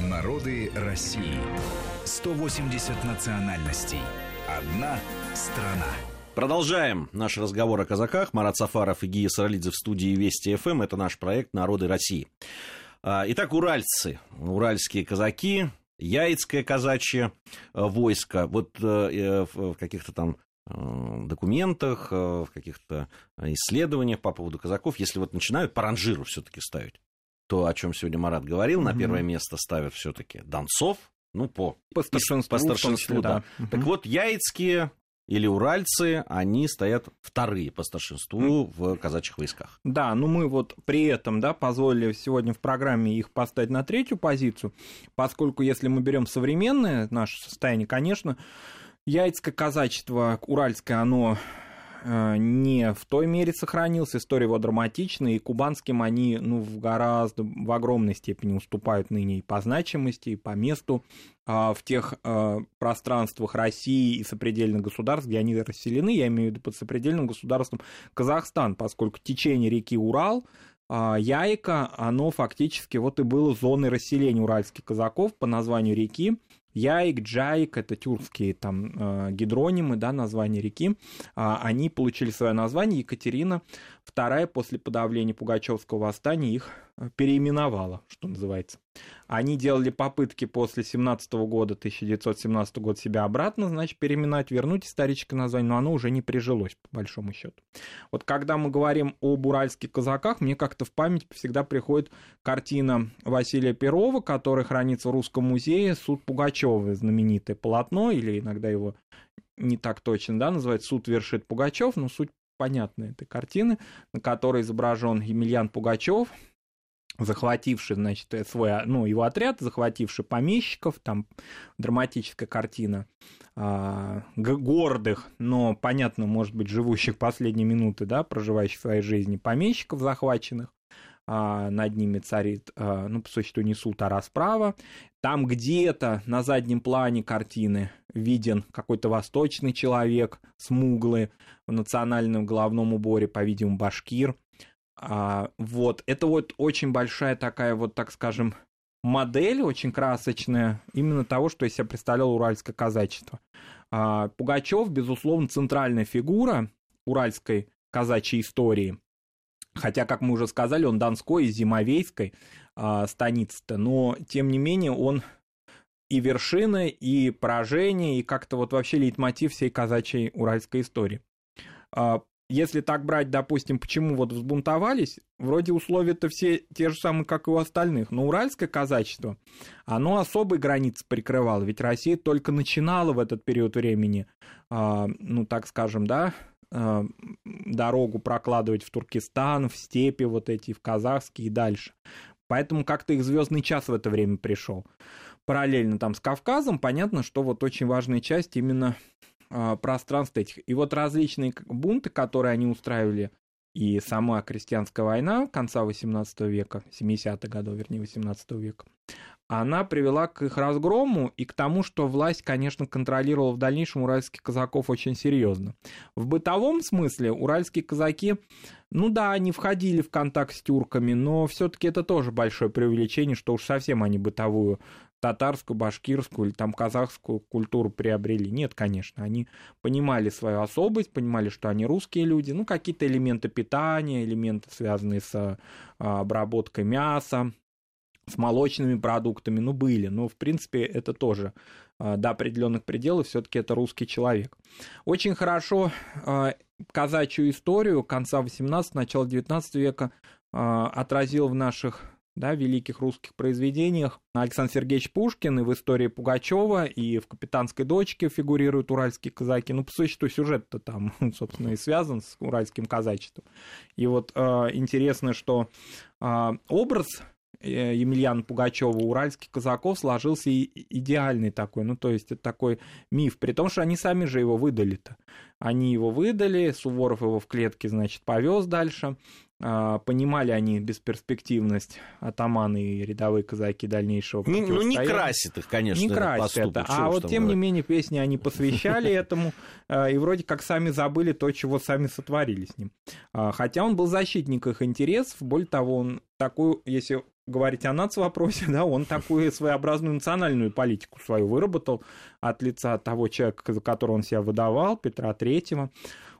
Народы России. 180 национальностей. Одна страна. Продолжаем наш разговор о казаках. Марат Сафаров и Гия Саралидзе в студии Вести ФМ. Это наш проект «Народы России». А, итак, уральцы, уральские казаки, яицкое казачье э, войско. Вот э, в каких-то там э, документах, в каких-то исследованиях по поводу казаков, если вот начинают по ранжиру все-таки ставить, то, о чем сегодня Марат говорил, mm-hmm. на первое место ставят все-таки Донцов, ну, по, по старшинству, по старшинству да. да. Угу. Так вот, яицкие или уральцы, они стоят вторые по старшинству в казачьих войсках. Да, ну мы вот при этом, да, позволили сегодня в программе их поставить на третью позицию, поскольку если мы берем современное наше состояние, конечно, яицкое казачество уральское, оно не в той мере сохранился, история его драматичная, и кубанским они ну, в гораздо, в огромной степени уступают ныне и по значимости, и по месту а, в тех а, пространствах России и сопредельных государств, где они расселены, я имею в виду под сопредельным государством Казахстан, поскольку течение реки Урал а, Яйка, оно фактически вот и было зоной расселения уральских казаков по названию реки, Яик, Джаик, это тюркские там э, гидронимы, да, названия реки, а, они получили свое название. Екатерина II после подавления Пугачевского восстания их э, переименовала, что называется. Они делали попытки после 17 года, 1917 года себя обратно, значит, переименовать, вернуть историческое название, но оно уже не прижилось, по большому счету. Вот когда мы говорим об уральских казаках, мне как-то в память всегда приходит картина Василия Перова, которая хранится в Русском музее, «Суд Пугачева», знаменитое полотно, или иногда его не так точно, да, называют «Суд вершит Пугачев», но суть понятна этой картины, на которой изображен Емельян Пугачев, захвативший, значит, свой, ну, его отряд, захвативший помещиков, там драматическая картина а, гордых, но, понятно, может быть, живущих последние минуты, да, проживающих своей жизни помещиков захваченных, над ними царит, а, ну, по существу, не суд, а расправа. Там где-то на заднем плане картины виден какой-то восточный человек, смуглый, в национальном головном уборе, по-видимому, башкир. А, вот, это вот очень большая такая вот, так скажем, модель очень красочная именно того, что из себя представлял уральское казачество. А, Пугачев, безусловно, центральная фигура уральской казачьей истории – Хотя, как мы уже сказали, он Донской и Зимовейской а, станицы-то, но, тем не менее, он и вершина, и поражение, и как-то вот вообще лейтмотив всей казачьей уральской истории. А, если так брать, допустим, почему вот взбунтовались, вроде условия-то все те же самые, как и у остальных, но уральское казачество, оно особые границы прикрывало, ведь Россия только начинала в этот период времени, а, ну, так скажем, да, Э, дорогу прокладывать в Туркестан, в степи вот эти, в казахские и дальше. Поэтому как-то их звездный час в это время пришел. Параллельно там с Кавказом, понятно, что вот очень важная часть именно э, пространства этих. И вот различные бунты, которые они устраивали, и сама крестьянская война конца 18 века, 70-х годов, вернее, 18 века, она привела к их разгрому и к тому, что власть, конечно, контролировала в дальнейшем уральских казаков очень серьезно. В бытовом смысле уральские казаки, ну да, они входили в контакт с тюрками, но все-таки это тоже большое преувеличение, что уж совсем они бытовую татарскую, башкирскую или там казахскую культуру приобрели. Нет, конечно, они понимали свою особость, понимали, что они русские люди, ну, какие-то элементы питания, элементы, связанные с а, обработкой мяса, с молочными продуктами, ну, были, но, в принципе, это тоже а, до определенных пределов все-таки это русский человек. Очень хорошо а, казачью историю конца 18 начала 19 века а, отразил в наших да, великих русских произведениях. Александр Сергеевич Пушкин и в истории Пугачева, и в «Капитанской дочке» фигурируют уральские казаки. Ну, по существу, сюжет-то там, собственно, и связан с уральским казачеством. И вот интересно, что образ Емельяна Пугачева, уральских казаков сложился идеальный такой, ну, то есть это такой миф, при том, что они сами же его выдали-то. Они его выдали, Суворов его в клетке, значит, повез дальше, понимали они бесперспективность атаманы и рядовые казаки дальнейшего не, Ну, не красит их, конечно, Не красит это, а вот тем говорить. не менее песни они посвящали этому, а, и вроде как сами забыли то, чего сами сотворили с ним. А, хотя он был защитник их интересов, более того, он такую, если говорить о нацвопросе, да, он такую своеобразную национальную политику свою выработал от лица того человека, за которого он себя выдавал, Петра Третьего.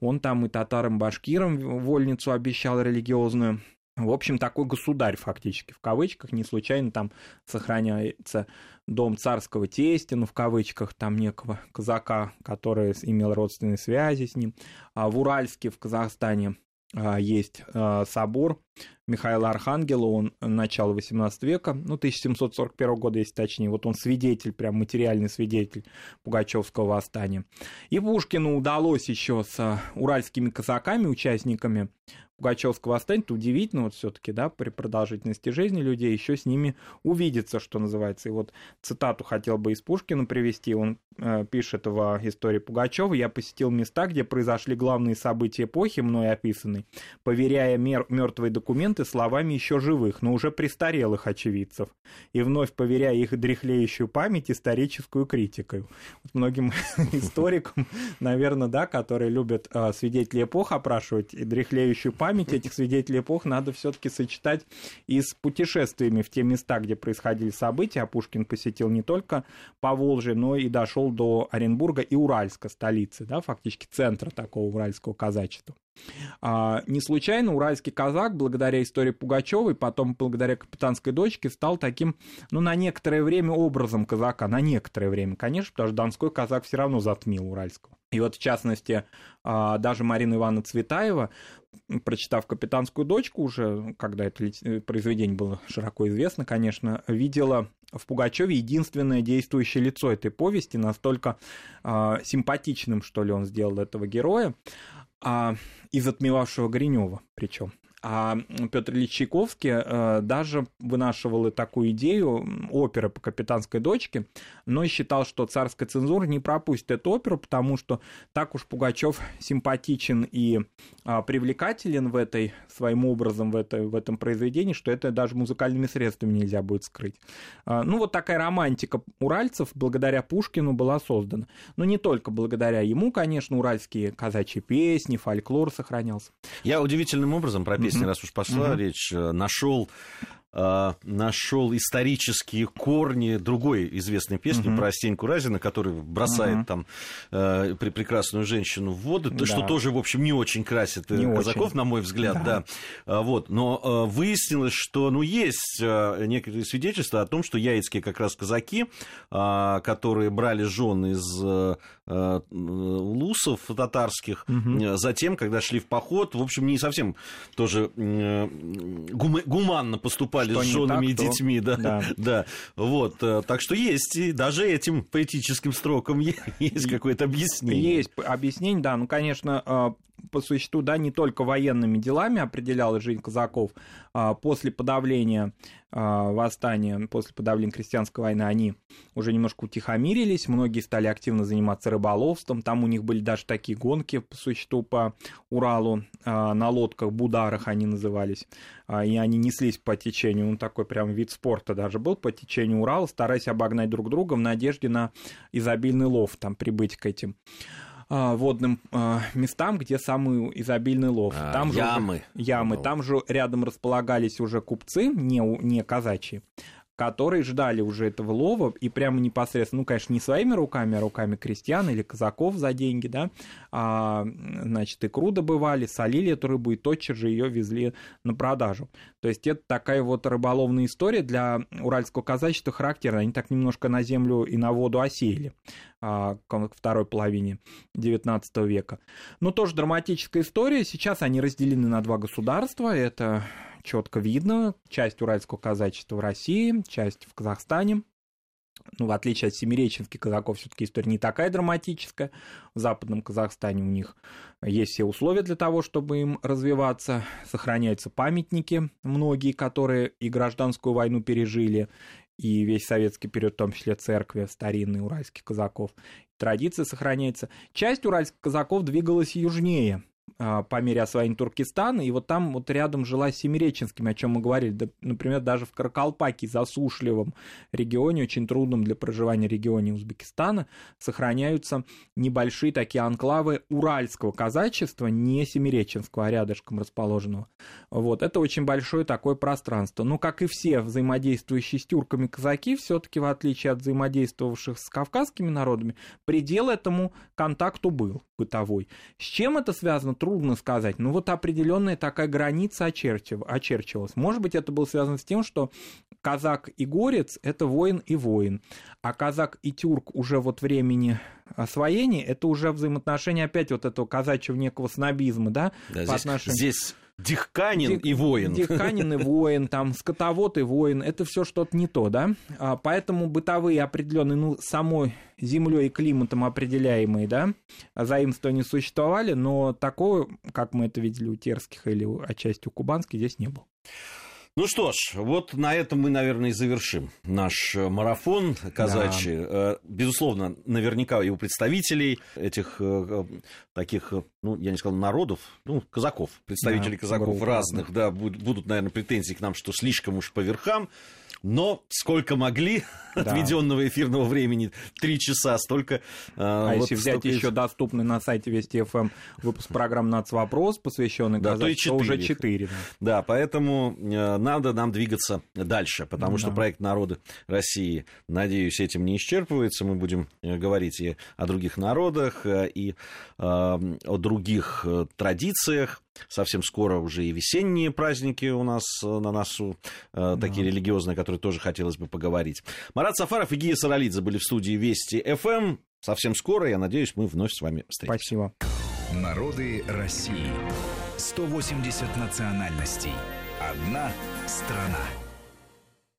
Он там и татарам-башкирам вольницу обещал религиозную. В общем, такой государь фактически, в кавычках, не случайно там сохраняется дом царского тестя, ну, в кавычках, там некого казака, который имел родственные связи с ним. А в Уральске, в Казахстане, а, есть а, собор Михаила Архангела, он начало 18 века, ну, 1741 года, если точнее, вот он свидетель, прям материальный свидетель Пугачевского восстания. И Пушкину удалось еще с уральскими казаками, участниками Пугачевского восстания, это удивительно вот все-таки, да, при продолжительности жизни людей еще с ними увидеться, что называется. И вот цитату хотел бы из Пушкина привести, он э, пишет в истории Пугачева, «Я посетил места, где произошли главные события эпохи, мной описанной, поверяя мер- мертвые документы словами еще живых, но уже престарелых очевидцев, и вновь поверяя их дряхлеющую память историческую критикой». Вот многим историкам, наверное, да, которые любят э, свидетелей эпох опрашивать и дряхлеющую память, этих свидетелей эпох надо все-таки сочетать и с путешествиями в те места, где происходили события. А Пушкин посетил не только Поволжье, но и дошел до Оренбурга и Уральска, столицы, да, фактически центра такого уральского казачества. А, не случайно уральский казак, благодаря истории Пугачевой, потом благодаря капитанской дочке, стал таким, ну, на некоторое время образом казака, на некоторое время, конечно, потому что донской казак все равно затмил уральского. И вот, в частности, а, даже Марина Ивановна Цветаева, прочитав «Капитанскую дочку» уже, когда это э, произведение было широко известно, конечно, видела в Пугачеве единственное действующее лицо этой повести, настолько э, симпатичным, что ли, он сделал этого героя, э, из отмевавшего Гринева причем. А Петр Ильич Чайковский э, даже вынашивал и такую идею оперы по капитанской дочке, но считал, что царская цензура не пропустит эту оперу, потому что так уж Пугачев симпатичен и а, привлекателен в этой своим образом в, этой, в этом произведении, что это даже музыкальными средствами нельзя будет скрыть. А, ну вот такая романтика уральцев благодаря Пушкину была создана. Но не только благодаря ему, конечно, уральские казачьи песни, фольклор сохранялся. Я удивительным образом прописал песни, раз уж пошла речь, э, нашел нашел исторические корни другой известной песни угу. про Стеньку Разина, который бросает угу. там э, прекрасную женщину в воду, да. что тоже, в общем, не очень красит не казаков, очень. на мой взгляд, да. да. А, вот. Но э, выяснилось, что ну, есть э, некоторые свидетельства о том, что яицкие как раз казаки, э, которые брали жен из э, э лусов татарских, угу. затем, когда шли в поход, в общем, не совсем тоже э, гуманно поступали поступали что с женами так, и детьми, да, да. да. Вот, э, так что есть, и даже этим поэтическим строкам есть какое-то объяснение. Есть объяснение, да, ну, конечно, э, по существу, да, не только военными делами определялась жизнь казаков. А после подавления а, восстания, после подавления крестьянской войны, они уже немножко утихомирились, многие стали активно заниматься рыболовством, там у них были даже такие гонки, по существу, по Уралу, а, на лодках, бударах они назывались, и они неслись по течению, ну, такой прям вид спорта даже был, по течению Урала, стараясь обогнать друг друга в надежде на изобильный лов, там, прибыть к этим водным а, местам, где самый изобильный лов. А, там ямы. Же, ямы. Ну. Там же рядом располагались уже купцы, не, не казачьи, которые ждали уже этого лова и прямо непосредственно, ну, конечно, не своими руками, а руками крестьян или казаков за деньги, да, а, значит, икру добывали, солили эту рыбу и тотчас же ее везли на продажу. То есть это такая вот рыболовная история для уральского казачества характерна. Они так немножко на землю и на воду осеяли а, к второй половине XIX века. Но тоже драматическая история. Сейчас они разделены на два государства. Это четко видно. Часть уральского казачества в России, часть в Казахстане. Ну, в отличие от семиреченских казаков, все-таки история не такая драматическая. В западном Казахстане у них есть все условия для того, чтобы им развиваться. Сохраняются памятники, многие, которые и гражданскую войну пережили, и весь советский период, в том числе церкви старинные уральских казаков. Традиция сохраняется. Часть уральских казаков двигалась южнее, по мере освоения Туркестана, и вот там вот рядом жила Семиреченскими, о чем мы говорили, да, например, даже в Каракалпаке, засушливом регионе, очень трудном для проживания регионе Узбекистана, сохраняются небольшие такие анклавы уральского казачества, не Семиреченского, а рядышком расположенного. Вот, это очень большое такое пространство. Но, как и все взаимодействующие с тюрками казаки, все-таки в отличие от взаимодействовавших с кавказскими народами, предел этому контакту был бытовой. С чем это связано, трудно сказать. Ну вот определенная такая граница очерчив... очерчивалась. Может быть, это было связано с тем, что казак и горец – это воин и воин, а казак и тюрк уже вот времени освоения – это уже взаимоотношения опять вот этого казачьего некого снобизма, да, да по здесь, отношению... Здесь Дихканин Дих, и воин. Дихканин и воин, там, скотовод и воин, это все что-то не то, да? А, поэтому бытовые определенные, ну, самой землей и климатом определяемые, да, заимствования существовали, но такого, как мы это видели у терских или отчасти у кубанских, здесь не было. Ну что ж, вот на этом мы, наверное, и завершим наш э, марафон казачий. Да. Э, безусловно, наверняка и у представителей этих э, таких, ну, я не сказал народов, ну, казаков, представителей да, казаков разных, да, будут, наверное, претензии к нам, что слишком уж по верхам. Но сколько могли да. отведенного эфирного времени, три часа, столько... А вот если взять столько... еще доступный на сайте Вести ФМ эм выпуск программы «Нацвопрос», посвященный да, то, то уже четыре. Да. да, поэтому э, надо нам двигаться дальше, потому да. что проект «Народы России», надеюсь, этим не исчерпывается. Мы будем э, говорить и о других народах, э, и о других традициях. Совсем скоро уже и весенние праздники у нас на носу, да. такие религиозные, которые тоже хотелось бы поговорить. Марат Сафаров и Гия Саралидзе были в студии Вести ФМ. Эм. Совсем скоро, я надеюсь, мы вновь с вами встретимся. Спасибо. Народы России. 180 национальностей. Одна страна.